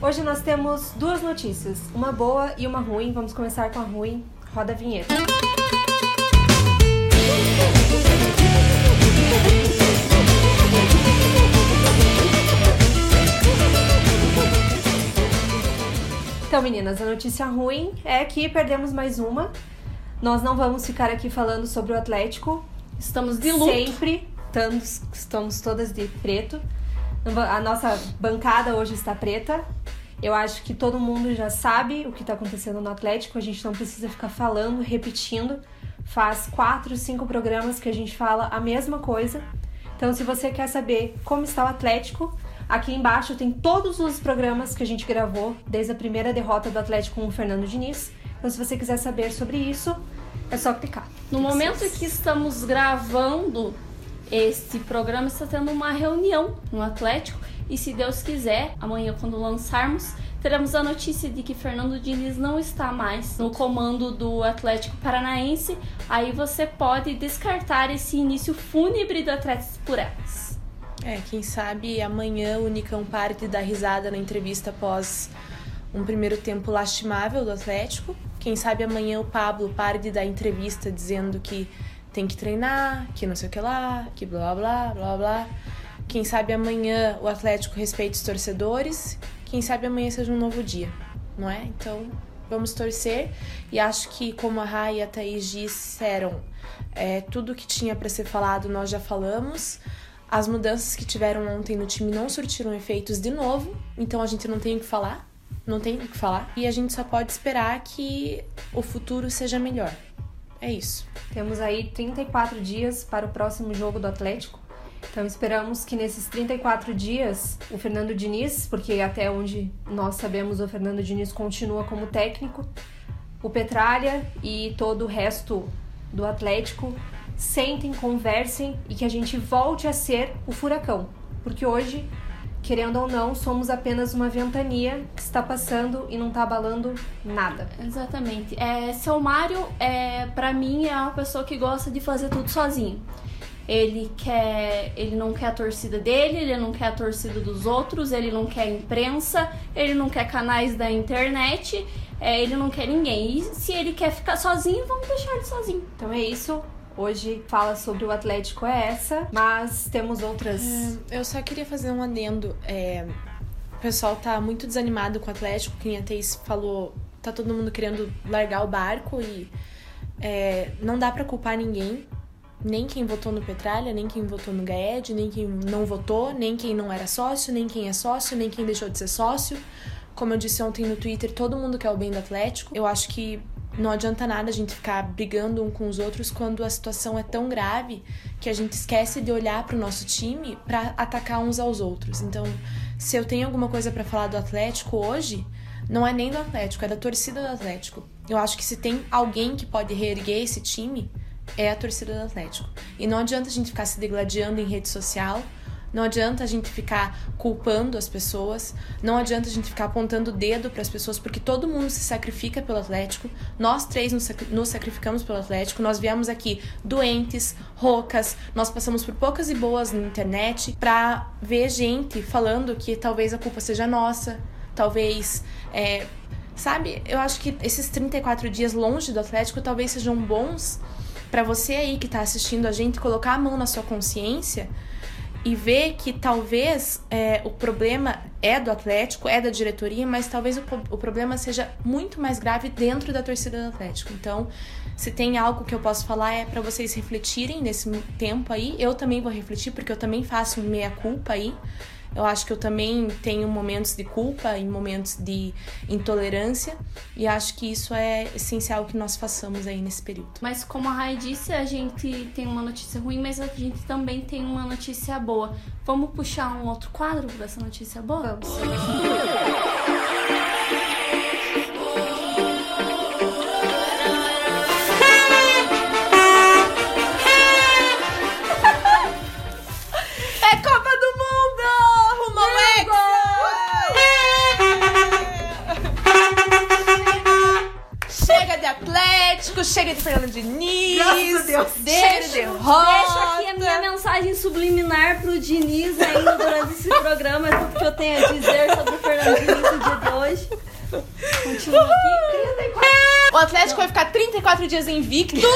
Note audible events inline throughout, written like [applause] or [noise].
Hoje nós temos duas notícias, uma boa e uma ruim. Vamos começar com a ruim. Roda a vinheta. Então, meninas, a notícia ruim é que perdemos mais uma. Nós não vamos ficar aqui falando sobre o Atlético. Estamos de luto. Sempre estamos, estamos todas de preto. A nossa bancada hoje está preta. Eu acho que todo mundo já sabe o que está acontecendo no Atlético. A gente não precisa ficar falando, repetindo. Faz quatro, cinco programas que a gente fala a mesma coisa. Então, se você quer saber como está o Atlético, Aqui embaixo tem todos os programas que a gente gravou desde a primeira derrota do Atlético com o Fernando Diniz. Então, se você quiser saber sobre isso, é só clicar. No momento em que estamos gravando este programa, está tendo uma reunião no Atlético. E se Deus quiser, amanhã, quando lançarmos, teremos a notícia de que Fernando Diniz não está mais no comando do Atlético Paranaense. Aí você pode descartar esse início fúnebre do Atlético por elas. É, quem sabe amanhã o Nicão pare de dar risada na entrevista após um primeiro tempo lastimável do Atlético. Quem sabe amanhã o Pablo pare de dar entrevista dizendo que tem que treinar, que não sei o que lá, que blá blá blá blá. Quem sabe amanhã o Atlético respeite os torcedores. Quem sabe amanhã seja um novo dia, não é? Então vamos torcer. E acho que, como a Rai e a Thaís disseram, é, tudo que tinha para ser falado nós já falamos. As mudanças que tiveram ontem no time não surtiram efeitos de novo, então a gente não tem o que falar, não tem o que falar, e a gente só pode esperar que o futuro seja melhor. É isso. Temos aí 34 dias para o próximo jogo do Atlético. Então esperamos que nesses 34 dias o Fernando Diniz, porque até onde nós sabemos o Fernando Diniz continua como técnico, o Petralha e todo o resto do Atlético sentem, conversem e que a gente volte a ser o furacão. Porque hoje, querendo ou não, somos apenas uma ventania que está passando e não está abalando nada. Exatamente. É, seu Mário, é, para mim, é uma pessoa que gosta de fazer tudo sozinho. Ele quer, ele não quer a torcida dele, ele não quer a torcida dos outros, ele não quer imprensa, ele não quer canais da internet, é, ele não quer ninguém. E se ele quer ficar sozinho, vamos deixar ele sozinho. Então é isso. Hoje fala sobre o Atlético é essa, mas temos outras. É, eu só queria fazer um adendo. É, o pessoal tá muito desanimado com o Atlético, quem a Thaís falou, tá todo mundo querendo largar o barco e é, não dá para culpar ninguém. Nem quem votou no Petralha, nem quem votou no Gaed, nem quem não votou, nem quem não era sócio, nem quem é sócio, nem quem deixou de ser sócio. Como eu disse ontem no Twitter, todo mundo quer o bem do Atlético. Eu acho que não adianta nada a gente ficar brigando um com os outros quando a situação é tão grave que a gente esquece de olhar para o nosso time para atacar uns aos outros. Então, se eu tenho alguma coisa para falar do Atlético hoje, não é nem do Atlético, é da torcida do Atlético. Eu acho que se tem alguém que pode reerguer esse time, é a torcida do Atlético. E não adianta a gente ficar se degladiando em rede social não adianta a gente ficar culpando as pessoas, não adianta a gente ficar apontando o dedo para as pessoas, porque todo mundo se sacrifica pelo Atlético. Nós três nos sacrificamos pelo Atlético. Nós viemos aqui doentes, roucas, nós passamos por poucas e boas na internet para ver gente falando que talvez a culpa seja nossa, talvez. É, sabe, eu acho que esses 34 dias longe do Atlético talvez sejam bons para você aí que está assistindo a gente colocar a mão na sua consciência e ver que talvez é, o problema é do Atlético, é da diretoria, mas talvez o, o problema seja muito mais grave dentro da torcida do Atlético. Então, se tem algo que eu posso falar é para vocês refletirem nesse tempo aí. Eu também vou refletir porque eu também faço meia culpa aí. Eu acho que eu também tenho momentos de culpa e momentos de intolerância e acho que isso é essencial que nós façamos aí nesse período. Mas como a Rai disse, a gente tem uma notícia ruim, mas a gente também tem uma notícia boa. Vamos puxar um outro quadro para essa notícia boa? Vamos. [laughs] dias invicto. [laughs]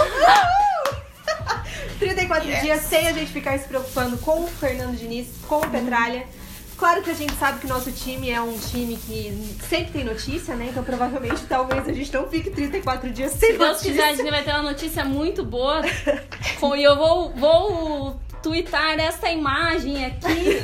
34 dias sem a gente ficar se preocupando com o Fernando Diniz, com o Petralha. Claro que a gente sabe que o nosso time é um time que sempre tem notícia, né? Então provavelmente talvez a gente não fique 34 dias sem Se Deus notícia. quiser, a gente vai ter uma notícia muito boa. E eu vou, vou twittar esta imagem aqui.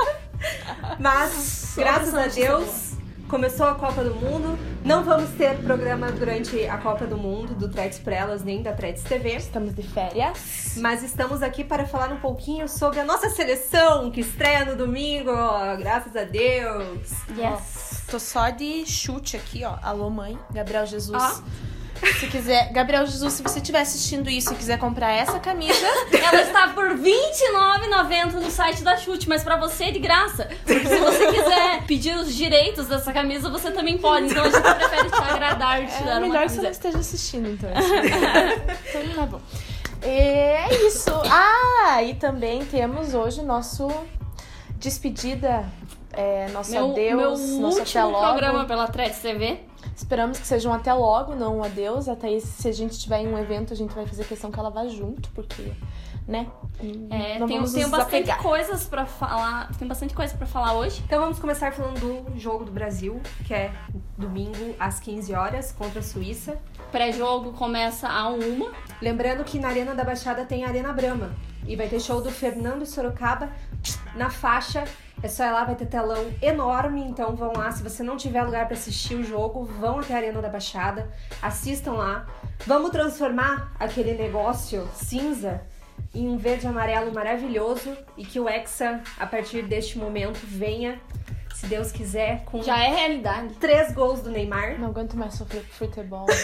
[laughs] Mas, graças a Deus, começou a Copa do Mundo. Não vamos ter programa durante a Copa do Mundo do Tretes por Elas nem da Tretes TV. Estamos de férias. Mas estamos aqui para falar um pouquinho sobre a nossa seleção que estreia no domingo, ó, graças a Deus. Yes. Tô só de chute aqui, ó. Alô, mãe. Gabriel Jesus. Ó. Se quiser, Gabriel Jesus, se você estiver assistindo isso e quiser comprar essa camisa, [laughs] Ela está por R$29,90 no site da Chute, mas pra você é de graça. Porque se você quiser pedir os direitos dessa camisa, você também pode. Então a gente prefere te agradar e te é dar uma melhor que você não esteja assistindo, então. então tá bom. É isso. Ah, e também temos hoje nosso despedida. É, nosso Meu, adeus, meu nosso até último logo. programa pela Threads TV. Esperamos que seja um até logo, não um adeus. Até aí, se a gente tiver em um evento, a gente vai fazer questão que ela vá junto, porque, né? É, não tenho nos bastante coisas pra falar. Tem bastante coisa pra falar hoje. Então vamos começar falando do jogo do Brasil, que é domingo às 15 horas contra a Suíça. Pré-jogo começa a uma. Lembrando que na Arena da Baixada tem a Arena Brama. E vai ter show do Fernando Sorocaba na faixa. É só ir lá, vai ter telão enorme. Então vão lá. Se você não tiver lugar pra assistir o jogo, vão até a Arena da Baixada. Assistam lá. Vamos transformar aquele negócio cinza em um verde amarelo maravilhoso. E que o Hexa, a partir deste momento, venha, se Deus quiser, com Já é realidade. três gols do Neymar. Não aguento mais sofrer com futebol. [laughs]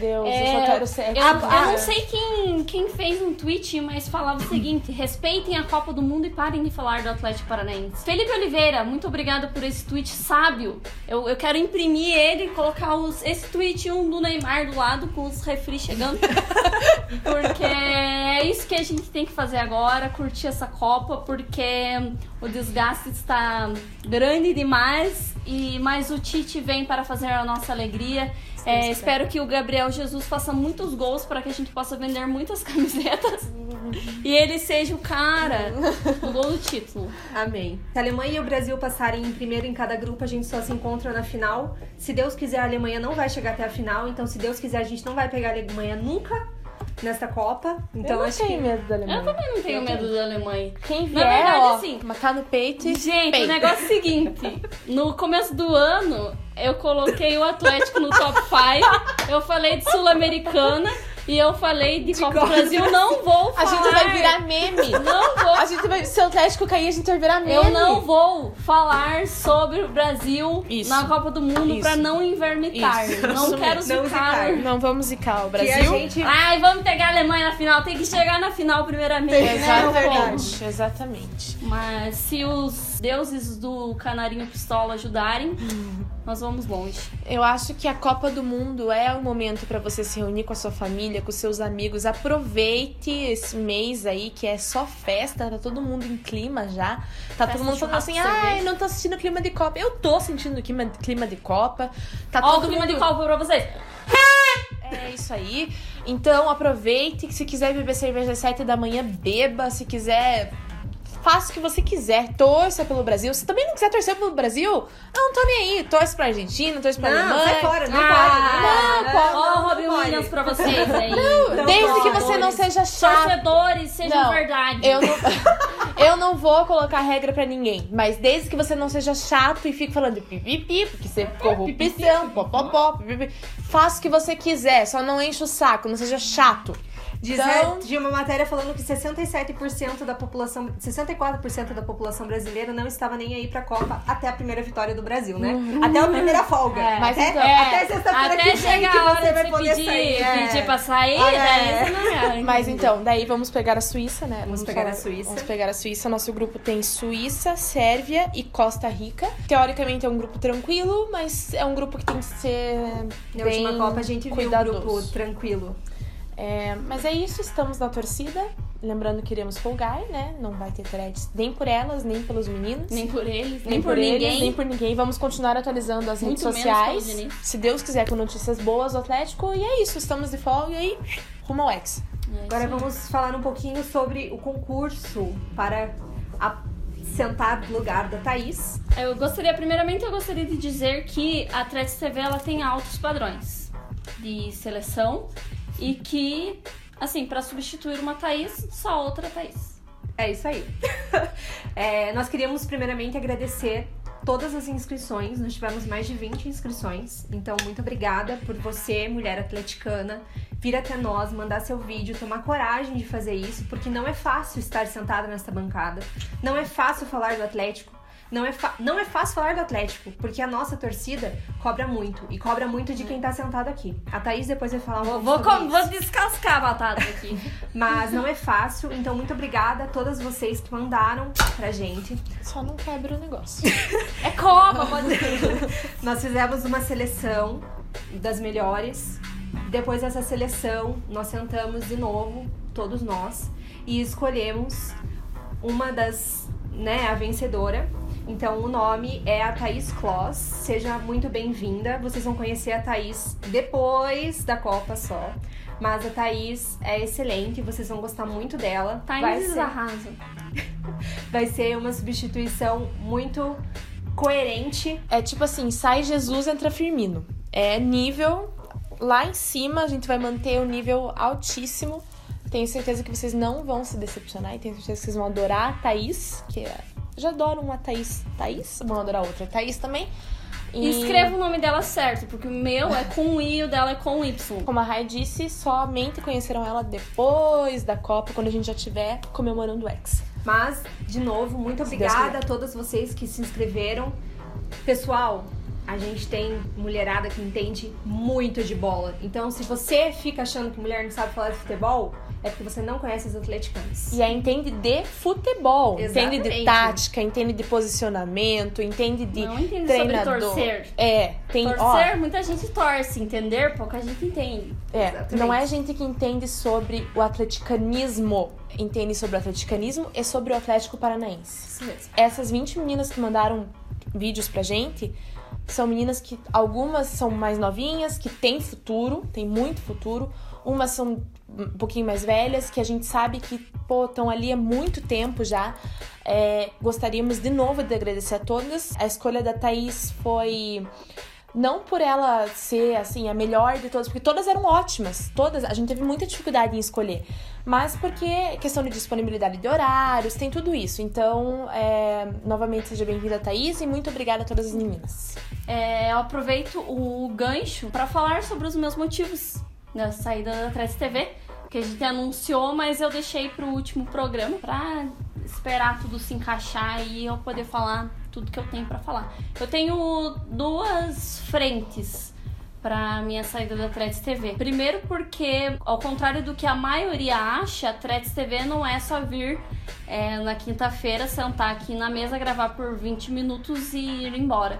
Deus, eu É, só quero ser. Eu, eu não sei quem, quem fez um tweet, mas falava o seguinte: respeitem a Copa do Mundo e parem de falar do Atlético Paranaense. Felipe Oliveira, muito obrigada por esse tweet sábio. Eu, eu quero imprimir ele e colocar os, esse tweet um do Neymar do lado com os refri chegando. [laughs] Porque é isso que a gente tem que fazer agora, curtir essa Copa, porque o desgaste está grande demais e mais o Tite vem para fazer a nossa alegria. É, espero que o Gabriel Jesus faça muitos gols para que a gente possa vender muitas [laughs] camisetas e ele seja o cara do gol do título. Amém. Se a Alemanha e o Brasil passarem em primeiro em cada grupo, a gente só se encontra na final. Se Deus quiser, a Alemanha não vai chegar até a final. Então, se Deus quiser, a gente não vai pegar a Alemanha nunca nessa Copa. Então, eu não acho tenho que. medo da Alemanha. Eu também não tenho Eu medo da Alemanha. Quem Na vier, verdade, ó, assim, matar no peito Gente, peito. o negócio é o seguinte: no começo do ano, eu coloquei o Atlético no top 5. Eu falei de Sul-Americana e eu falei de, Copa do Copa do Brasil. Não vou A falar. gente vai virar meme. Não vou. A gente vai, se o Atlético cair, a gente vai virar meme. Eu não vou falar sobre o Brasil Isso. na Copa do Mundo Isso. pra não invernitar. Isso. Não Isso quero mesmo. Não zicar. zicar. Não vamos zicar o a Brasil. gente. Ai, vamos pegar a Alemanha na final. Tem que chegar na final primeiramente, né? Exatamente, exatamente. Mas se os deuses do Canarinho Pistola ajudarem, [laughs] nós vamos longe. Eu acho que a Copa do Mundo é o momento pra você se reunir com a sua família, com seus amigos. Aproveite esse mês aí que é só festa, tá todo mundo em clima já. Tá Festa, todo mundo falando assim: ai, cerveja." não tô assistindo clima de Copa. Eu tô sentindo clima, clima de Copa. Tá Ó, o todo clima mundo de Copa pra vocês. [laughs] É isso aí. Então aproveite que se quiser beber cerveja às 7 da manhã, beba. Se quiser, faça o que você quiser. Torça pelo Brasil. Se também não quiser torcer pelo Brasil, não tô nem aí. Torce pra Argentina, torce pra Não, Alemanha. sai fora, não Ah, pode. não, Não, Ó, não, Robin não pode. Williams pra vocês aí. Não Desde que pode. você não seja chato. Torcedores, sejam Não, verdade. Eu não, [laughs] eu não vou colocar regra pra ninguém, mas desde que você não seja chato e fique falando pipipi, porque você é corrupção, popopó, pipipi, faça o que você quiser, só não enche o saco, não seja chato. Diz, Então- de uma matéria falando que 67% da população, 64% da população brasileira não estava nem aí pra Copa até a primeira vitória do Brasil, né? Até a primeira folga. É. Mas até, então- até sexta-feira Até que vem chegar que a hora você de vai poder pedir, sair. é. pedir pra sair, Ah, daí é. você não é. Mas então, daí vamos pegar a Suíça, né? Vamos pegar a Suíça. Vamos pegar a Suíça. Nosso grupo tem Suíça, Sérvia e Costa Rica. Teoricamente é um grupo tranquilo, mas é um grupo que tem que ser Na bem última Copa a gente viu um cuidadoso. grupo tranquilo. É, mas é isso, estamos na torcida. Lembrando que iremos folgar, né? Não vai ter threads nem por elas, nem pelos meninos. Nem por eles, nem, nem por, eles, ninguém. nem por ninguém. Vamos continuar atualizando as Muito redes sociais. Se Deus quiser, com notícias boas do Atlético. E é isso, estamos de folga e aí, rumo ao ex. É Agora vamos falar um pouquinho sobre o concurso para a- sentar no lugar da Thaís. Eu gostaria, primeiramente, eu gostaria de dizer que a Threads TV ela tem altos padrões de seleção e que, assim, para substituir uma Thaís, só outra Thaís. É isso aí. [laughs] É, nós queríamos primeiramente agradecer todas as inscrições. Nós tivemos mais de 20 inscrições. Então, muito obrigada por você, mulher atleticana, vir até nós, mandar seu vídeo, tomar coragem de fazer isso, porque não é fácil estar sentada nesta bancada. Não é fácil falar do Atlético. Não é, não é fácil falar do Atlético, porque a nossa torcida cobra muito. E cobra muito de quem tá sentado aqui. A Thaís depois vai falar um Vou, pouco vou, isso. vou descascar a batata aqui. [laughs] Mas não é fácil, então muito obrigada a todas vocês que mandaram pra gente. Só não quebra o negócio. É Copa, pode [laughs] Nós fizemos uma seleção das melhores. Depois dessa seleção, nós sentamos de novo, todos nós, e escolhemos uma das, né, a vencedora. Então o nome é a Thaís Kloss. Seja muito bem-vinda. Vocês vão conhecer a Thaís depois da Copa só. Mas a Thaís é excelente, vocês vão gostar muito dela. Thaís ser- arrasa. [laughs] vai ser uma substituição muito coerente. É tipo assim, sai Jesus, entra Firmino. É nível lá em cima, a gente vai manter o nível altíssimo. Tenho certeza que vocês não vão se decepcionar e tenho certeza que vocês vão adorar a Thaís, que é... já adoram uma Thaís. Thaís? Vão adorar outra Thaís também. E escreva o nome dela certo, porque o meu é com I e o dela é com Y. Como a Rai disse, somente conheceram ela depois da Copa, quando a gente já estiver comemorando o ex. Mas, de novo, muito obrigada a todas vocês que se inscreveram. Pessoal, a gente tem mulherada que entende muito de bola. Então, se você fica achando que mulher não sabe falar de futebol, é porque você não conhece as atleticanas. E aí entende de futebol, entende de Exatamente. tática, entende de posicionamento, entende de Não entende treinador. sobre torcer. É, tem, ó, Torcer, muita gente torce, entender? Pouca gente entende. É, Exatamente. não é gente que entende sobre o atleticanismo, entende sobre o atleticanismo e sobre o Atlético Paranaense. Isso mesmo. Essas 20 meninas que mandaram vídeos pra gente são meninas que algumas são mais novinhas, que têm futuro, tem muito futuro, umas são um pouquinho mais velhas, que a gente sabe que, estão ali há muito tempo já. É, gostaríamos de novo de agradecer a todas. A escolha da Thaís foi não por ela ser assim a melhor de todas, porque todas eram ótimas, todas, a gente teve muita dificuldade em escolher, mas porque questão de disponibilidade de horários, tem tudo isso. Então, é, novamente seja bem-vinda, Thaís, e muito obrigada a todas as meninas. É, eu aproveito o gancho para falar sobre os meus motivos da saída da Trece TV, que a gente anunciou, mas eu deixei pro último programa pra esperar tudo se encaixar e eu poder falar tudo que eu tenho pra falar. Eu tenho duas frentes para minha saída da Threads TV. Primeiro porque, ao contrário do que a maioria acha, a Threads TV não é só vir é, na quinta-feira, sentar aqui na mesa, gravar por 20 minutos e ir embora.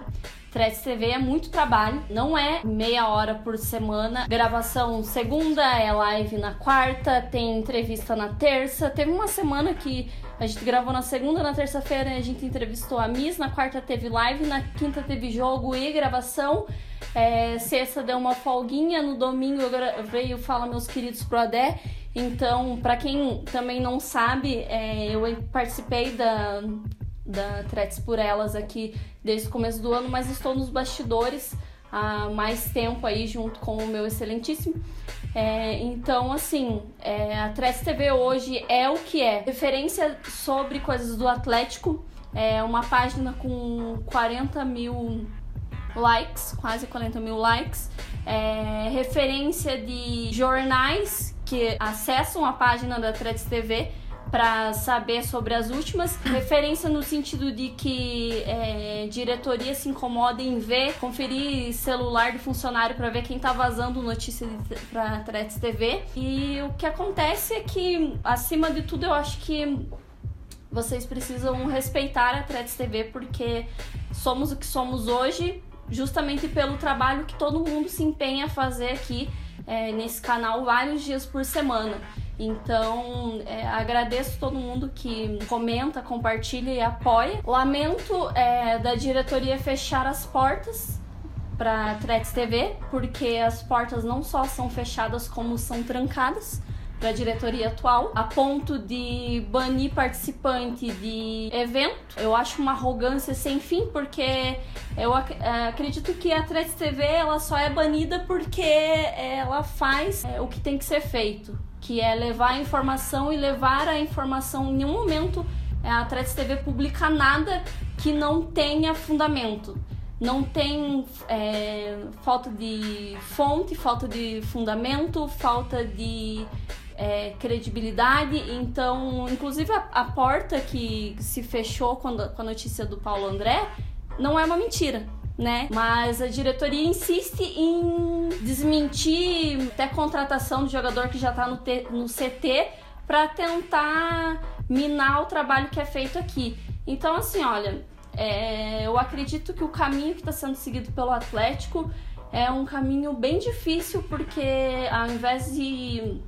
Threads TV é muito trabalho, não é meia hora por semana. Gravação segunda, é live na quarta, tem entrevista na terça. Teve uma semana que a gente gravou na segunda, na terça-feira a gente entrevistou a Miss, na quarta teve live, na quinta teve jogo e gravação. É, sexta deu uma folguinha, no domingo eu Fala Meus Queridos Pro Adé. Então, pra quem também não sabe, é, eu participei da, da Threads por Elas aqui desde o começo do ano, mas estou nos bastidores há mais tempo aí junto com o meu excelentíssimo. É, então, assim, é, a Threads TV hoje é o que é. Referência sobre coisas do Atlético. É uma página com 40 mil likes, quase 40 mil likes. É, referência de jornais que acessam a página da Threads TV para saber sobre as últimas. [laughs] Referência no sentido de que é, diretoria se incomoda em ver, conferir celular do funcionário para ver quem tá vazando notícia para Threads TV. E o que acontece é que, acima de tudo, eu acho que vocês precisam respeitar a Threads TV porque somos o que somos hoje justamente pelo trabalho que todo mundo se empenha a fazer aqui é, nesse canal vários dias por semana. Então, é, agradeço todo mundo que comenta, compartilha e apoia. Lamento é, da diretoria fechar as portas para Threads TV, porque as portas não só são fechadas, como são trancadas da diretoria atual, a ponto de banir participante de evento. Eu acho uma arrogância sem fim, porque eu ac é, acredito que a Threads TV ela só é banida porque ela faz é, o que tem que ser feito, que é levar a informação e levar a informação em nenhum momento é, a Threads TV publica nada que não tenha fundamento não tem é, falta de fonte, falta de fundamento, falta de é, credibilidade. Então, inclusive a, a, porta que se fechou quando, com a notícia do Paulo André não é uma mentira. Né? Mas a diretoria insiste em desmentir até contratação do jogador que já está no, no CT para tentar minar o trabalho que é feito aqui. Então, assim, olha, é, eu acredito que o caminho que está sendo seguido pelo Atlético é um caminho bem difícil, porque ao invés de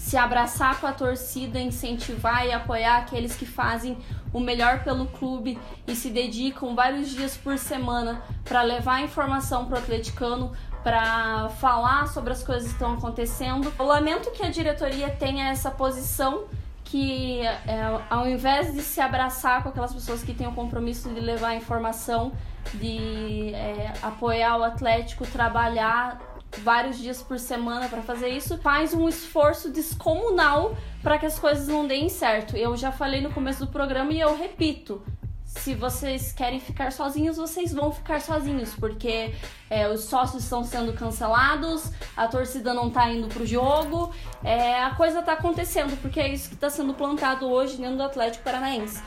se abraçar com a torcida, incentivar e apoiar aqueles que fazem o melhor pelo clube e se dedicam vários dias por semana para levar informação para o atleticano, para falar sobre as coisas que estão acontecendo. Eu lamento que a diretoria tenha essa posição que é, ao invés de se abraçar com aquelas pessoas que têm o compromisso de levar informação, de é, apoiar o Atlético, trabalhar vários dias por semana para fazer isso, faz um esforço descomunal para que as coisas não deem certo. Eu já falei no começo do programa e eu repito. Se vocês querem ficar sozinhos, vocês vão ficar sozinhos, porque é, os sócios estão sendo cancelados, a torcida não tá indo pro jogo, é, a coisa tá acontecendo, porque é isso que tá sendo plantado hoje dentro do Atlético Paranaense.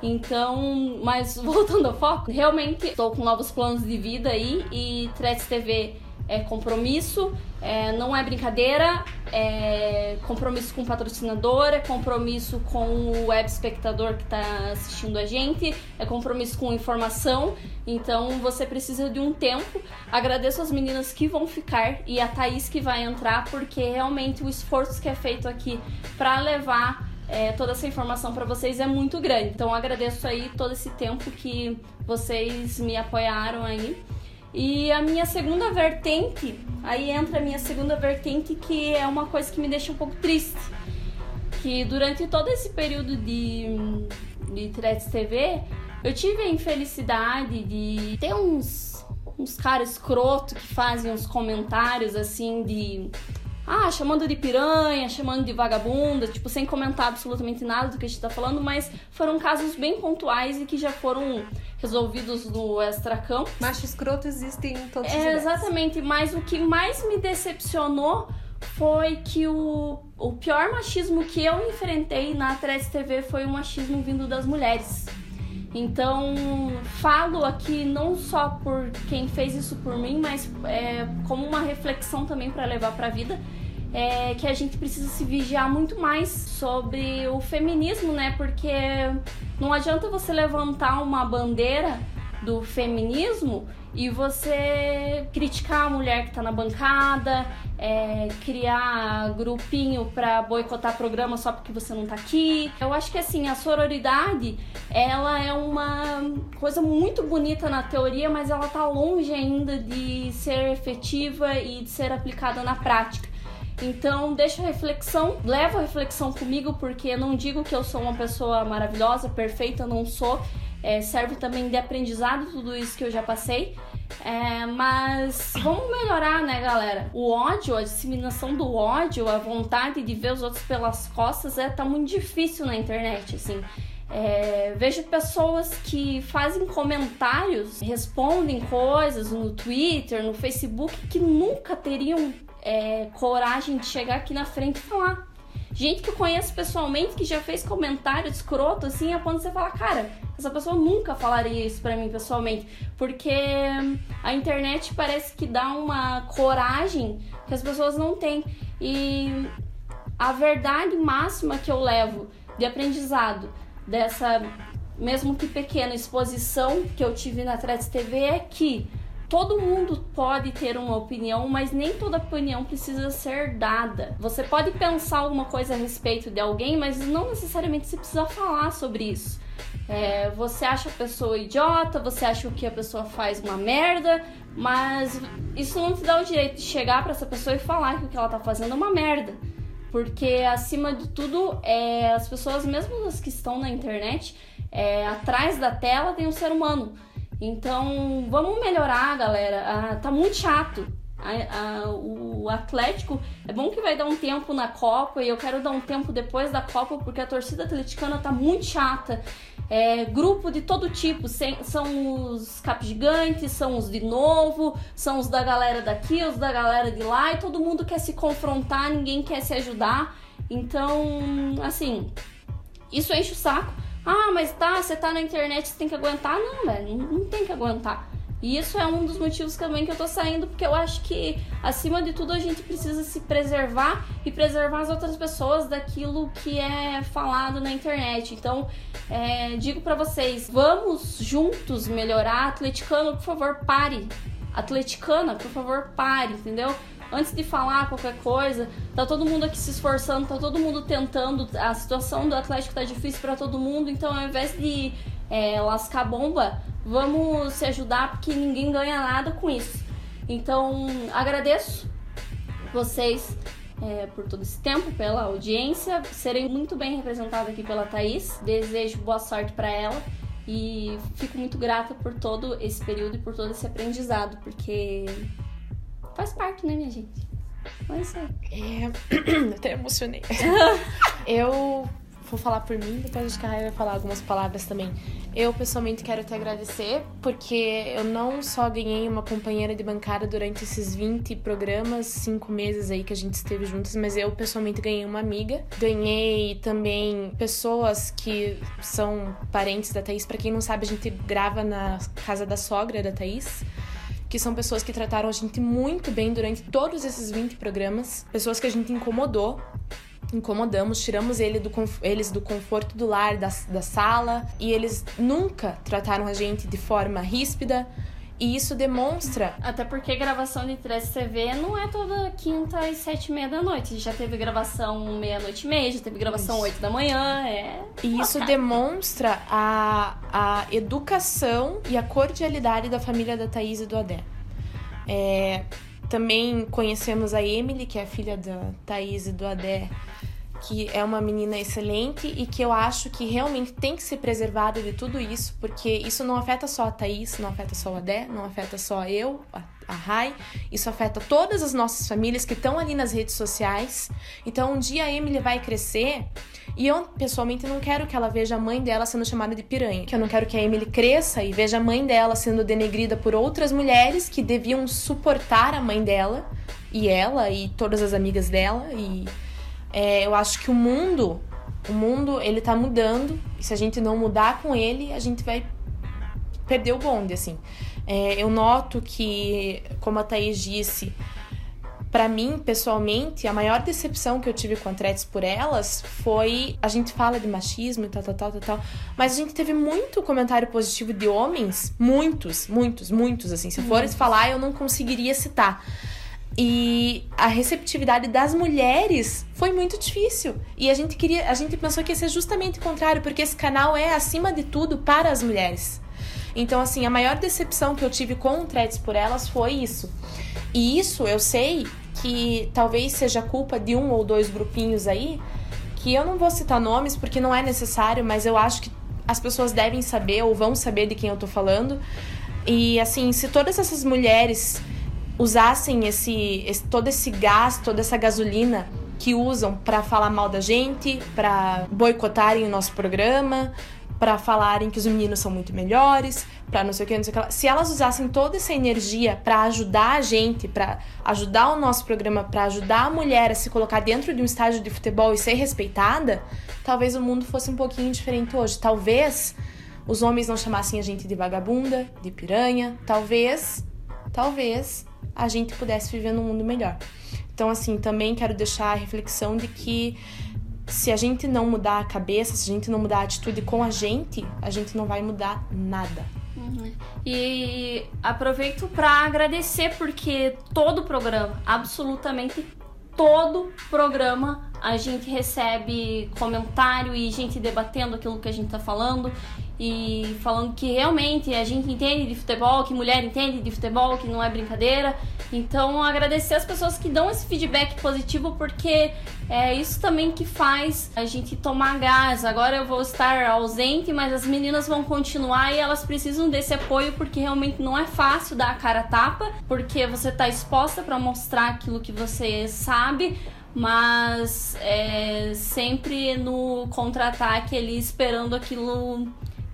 Então, mas [laughs] voltando ao foco, realmente estou com novos planos de vida aí e Threads TV é compromisso, é, não é brincadeira, é compromisso com o patrocinador, é compromisso com o web espectador que está assistindo a gente, é compromisso com informação. Então você precisa de um tempo. Agradeço as meninas que vão ficar e a Thaís que vai entrar, porque realmente o esforço que é feito aqui para levar é, toda essa informação para vocês é muito grande. Então agradeço aí todo esse tempo que vocês me apoiaram aí. E a minha segunda vertente, aí entra a minha segunda vertente, que é uma coisa que me deixa um pouco triste. Que durante todo esse período de, de Threads TV, eu tive a infelicidade de ter uns, uns caras escroto que fazem uns comentários assim de ah, chamando de piranha, chamando de vagabunda, tipo, sem comentar absolutamente nada do que a gente tá falando, mas foram casos bem pontuais e que já foram resolvidos no extracampo. Macho escroto existem em todos é, os Exatamente, mas o que mais me decepcionou foi que o, o pior machismo que eu enfrentei na Threads TV foi o machismo vindo das mulheres. Então, falo aqui não só por quem fez isso por mim, mas é, como uma reflexão também para levar para a vida é que a gente precisa se vigiar muito mais sobre o feminismo, né? Porque não adianta você levantar uma bandeira do feminismo e você criticar a mulher que tá na bancada, é, criar grupinho para boicotar programa só porque você não tá aqui. Eu acho que assim, a sororidade, ela é uma coisa muito bonita na teoria, mas ela tá longe ainda de ser efetiva e de ser aplicada na prática. Então, deixa a reflexão, leva a reflexão comigo, porque não digo que eu sou uma pessoa maravilhosa, perfeita, não sou. É, serve também de aprendizado tudo isso que eu já passei. É, mas vamos melhorar, né, galera? O ódio, a disseminação do ódio, a vontade de ver os outros pelas costas é tá muito difícil na internet, assim. É, vejo pessoas que fazem comentários, respondem coisas no Twitter, no Facebook que nunca teriam é, coragem de chegar aqui na frente e falar. Gente que eu conheço pessoalmente, que já fez comentário escroto, assim, a ponto de você falar, cara, essa pessoa nunca falaria isso pra mim pessoalmente. Porque a internet parece que dá uma coragem que as pessoas não têm. E a verdade máxima que eu levo de aprendizado dessa, mesmo que pequena exposição que eu tive na Threads TV é que todo mundo pode ter uma opinião, mas nem toda opinião precisa ser dada. Você pode pensar alguma coisa a respeito de alguém, mas não necessariamente você precisa falar sobre isso. É, você acha a pessoa idiota, você acha que a pessoa faz uma merda, mas isso não te dá o direito de chegar para essa pessoa e falar que o que ela tá fazendo é uma merda. Porque acima de tudo, é, as pessoas, mesmo as que estão na internet, é, atrás da tela tem um ser humano. Então, vamos melhorar, galera. Ah, tá muito chato. A, a, o Atlético é bom que vai dar um tempo na Copa e eu quero dar um tempo depois da Copa porque a torcida atleticana tá muito chata. É, grupo de todo tipo, são os cap gigantes, são os de novo, são os da galera daqui, os da galera de lá, e todo mundo quer se confrontar, ninguém quer se ajudar. Então, assim, isso enche o saco. Ah, mas tá, você tá na internet, você tem que aguentar. Não, velho, não, tem que aguentar. E isso é um dos motivos também que eu tô saindo, porque eu acho que, acima de tudo, a gente precisa se preservar e preservar as outras pessoas daquilo que é falado na internet. Então, é, digo para vocês, vamos juntos melhorar. Atleticano, por favor, pare. Atleticana, por favor, pare, entendeu? Antes de falar qualquer coisa, tá todo mundo aqui se esforçando, tá todo mundo tentando. A situação do Atlético tá difícil para todo mundo, então ao invés de é, lascar bomba, vamos se ajudar porque ninguém ganha nada com isso. Então, agradeço vocês é, por todo esse tempo, pela audiência. Serei muito bem representada aqui pela Thaís. Desejo boa sorte para ela e fico muito grata por todo esse período e por todo esse aprendizado, porque faz parte, né, minha gente? Mas é. é... [clears throat] Até emocionei. [laughs] eu vou falar por mim, depois acho que a Raia vai falar algumas palavras também. Eu pessoalmente quero te agradecer, porque eu não só ganhei uma companheira de bancada durante esses 20 programas, 5 meses aí que a gente esteve juntas, mas eu pessoalmente ganhei uma amiga. Ganhei também pessoas que são parentes da Thaís. Para quem não sabe, a gente grava na casa da sogra da Thaís que são pessoas que trataram a gente muito bem durante todos esses 20 programas, pessoas que a gente incomodou, incomodamos, tiramos ele do, eles do conforto do lar, da, da sala, e eles nunca trataram a gente de forma ríspida. E isso demonstra. Até porque gravação de 3 TV não é toda quinta às sete e meia da noite. Já teve gravação meia-noite e meia, já teve gravação oito da manhã. É. E isso demonstra a, a educação e a cordialidade da família da Thaís e do Adé. É, também conhecemos a Emily, que é a filha da Thaís e do Adé, que é uma menina excelente e que eu acho que realmente tem que ser preservada de tudo isso, porque isso não afeta só a Thaís, não afeta só o Adé, não afeta só eu, a, a Rai, isso afeta todas as nossas famílias que estão ali nas redes sociais. Então um dia a Emily vai crescer e eu pessoalmente não quero que ela veja a mãe dela sendo chamada de piranha, que eu não quero que a Emily cresça e veja a mãe dela sendo denegrida por outras mulheres que deviam suportar a mãe dela e ela e todas as amigas dela e é, eu acho que o mundo, o mundo, ele tá mudando. E se a gente não mudar com ele, a gente vai perder o bonde, assim. É, eu noto que, como a Thaís disse, para mim, pessoalmente, a maior decepção que eu tive com a Tretes por elas foi. A gente fala de machismo e tal, tal, tal, tal, tal. Mas a gente teve muito comentário positivo de homens. Muitos, muitos, muitos, assim. Se eu for falar, eu não conseguiria citar. E a receptividade das mulheres foi muito difícil. E a gente queria, a gente pensou que ia ser justamente o contrário, porque esse canal é acima de tudo para as mulheres. Então, assim, a maior decepção que eu tive com o Threads por elas foi isso. E isso eu sei que talvez seja culpa de um ou dois grupinhos aí, que eu não vou citar nomes porque não é necessário, mas eu acho que as pessoas devem saber ou vão saber de quem eu tô falando. E assim, se todas essas mulheres usassem esse, esse, todo esse gás, toda essa gasolina que usam para falar mal da gente, para boicotarem o nosso programa, para falarem que os meninos são muito melhores, para não sei o que, não sei o que. Se elas usassem toda essa energia para ajudar a gente, para ajudar o nosso programa, para ajudar a mulher a se colocar dentro de um estádio de futebol e ser respeitada, talvez o mundo fosse um pouquinho diferente hoje. Talvez os homens não chamassem a gente de vagabunda, de piranha, talvez, talvez a gente pudesse viver num mundo melhor. Então, assim, também quero deixar a reflexão de que se a gente não mudar a cabeça, se a gente não mudar a atitude com a gente, a gente não vai mudar nada. Uhum. E aproveito para agradecer porque todo programa, absolutamente todo programa, a gente recebe comentário e gente debatendo aquilo que a gente tá falando e falando que realmente a gente entende de futebol, que mulher entende de futebol, que não é brincadeira. Então, agradecer as pessoas que dão esse feedback positivo, porque é isso também que faz a gente tomar gás. Agora eu vou estar ausente, mas as meninas vão continuar e elas precisam desse apoio, porque realmente não é fácil dar a cara a tapa, porque você está exposta para mostrar aquilo que você sabe mas é, sempre no contra-ataque ali esperando aquilo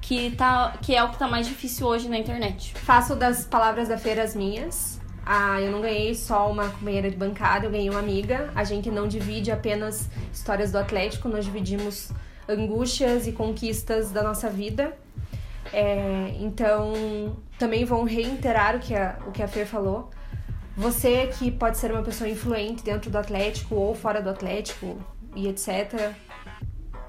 que, tá, que é o que tá mais difícil hoje na internet. Faço das palavras da feira as minhas. Ah, eu não ganhei só uma companheira de bancada, eu ganhei uma amiga. A gente não divide apenas histórias do Atlético, nós dividimos angústias e conquistas da nossa vida. É, então, também vou reiterar o que, a, o que a Fer falou. Você que pode ser uma pessoa influente dentro do Atlético ou fora do Atlético e etc.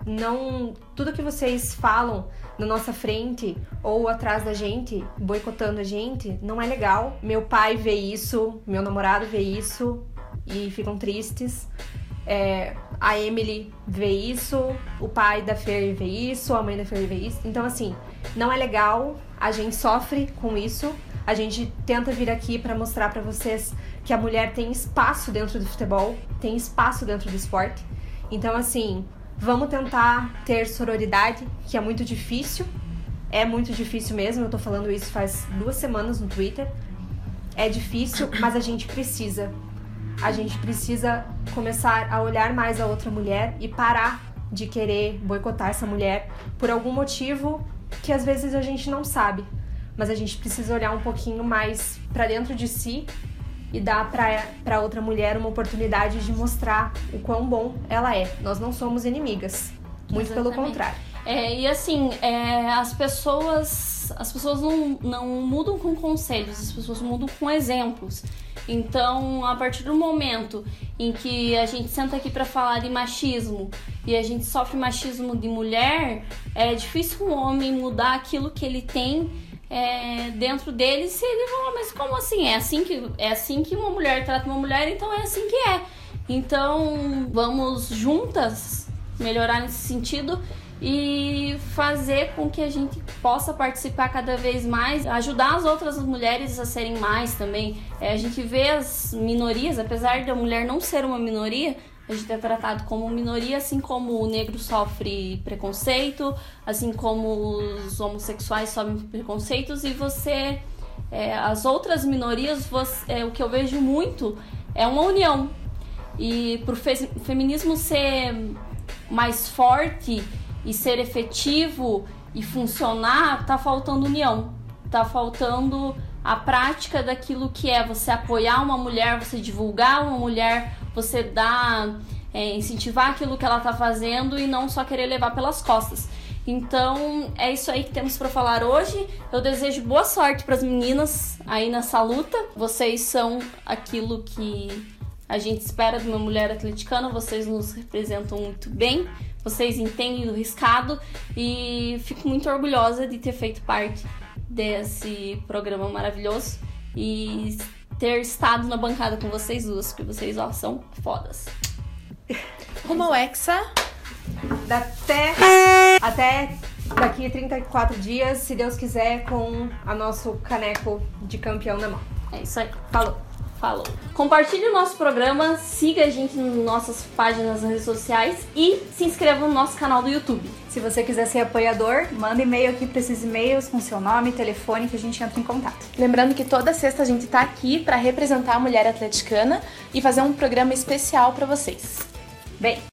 Não, tudo que vocês falam na nossa frente ou atrás da gente, boicotando a gente, não é legal. Meu pai vê isso, meu namorado vê isso e ficam tristes. É, a Emily vê isso, o pai da Fer vê isso, a mãe da Fer vê isso. Então, assim, não é legal, a gente sofre com isso. A gente tenta vir aqui para mostrar para vocês que a mulher tem espaço dentro do futebol, tem espaço dentro do esporte. Então, assim, Vamos tentar ter sororidade, que é muito difícil. É muito difícil mesmo, eu tô falando isso faz duas semanas no Twitter. É difícil, mas a gente precisa. A gente precisa começar a olhar mais a outra mulher e parar de querer boicotar essa mulher por algum motivo que às vezes a gente não sabe. Mas a gente precisa olhar um pouquinho mais para dentro de si e dar para outra mulher uma oportunidade de mostrar o quão bom ela é. Nós não somos inimigas, muito Exatamente. pelo contrário. É, e assim, é, as pessoas as pessoas não, não mudam com conselhos, as pessoas mudam com exemplos. Então, a partir do momento em que a gente senta aqui para falar de machismo e a gente sofre machismo de mulher, é difícil um homem mudar aquilo que ele tem é, dentro dele se ele falar, mas como assim? É assim que é assim que uma mulher trata uma mulher, então é assim que é. Então vamos juntas melhorar nesse sentido e fazer com que a gente possa participar cada vez mais, ajudar as outras mulheres a serem mais também. É, a gente vê as minorias, apesar da mulher não ser uma minoria, a gente é tratado como minoria, assim como o negro sofre preconceito, assim como os homossexuais sofrem preconceitos, e você. É, as outras minorias, você, é, o que eu vejo muito é uma união. E para o fe feminismo ser mais forte e ser efetivo e funcionar, tá faltando união. Tá faltando a prática daquilo que é você apoiar uma mulher, você divulgar uma mulher, você dar, é, incentivar aquilo que ela tá fazendo e não só querer levar pelas costas. Então é isso aí que temos para falar hoje. Eu desejo boa sorte para as meninas aí nessa luta. Vocês são aquilo que a gente espera de uma mulher atleticana. Vocês nos representam muito bem. Vocês entendem do riscado e fico muito orgulhosa de ter feito parte desse programa maravilhoso e ter estado na bancada com vocês duas, porque vocês ó, são fodas. Rumo ao Hexa. Até, até daqui a 34 dias, se Deus quiser, com a nosso caneco de campeão na mão. É isso aí. Falou. Falou. Compartilhe o nosso programa, siga a gente nas nossas páginas nas redes sociais e se inscreva no nosso canal do YouTube. Se você quiser ser apoiador, manda e-mail aqui para esses e-mails com seu nome e telefone que a gente entra em contato. Lembrando que toda sexta a gente está aqui para representar a mulher atleticana e fazer um programa especial para vocês. Bem,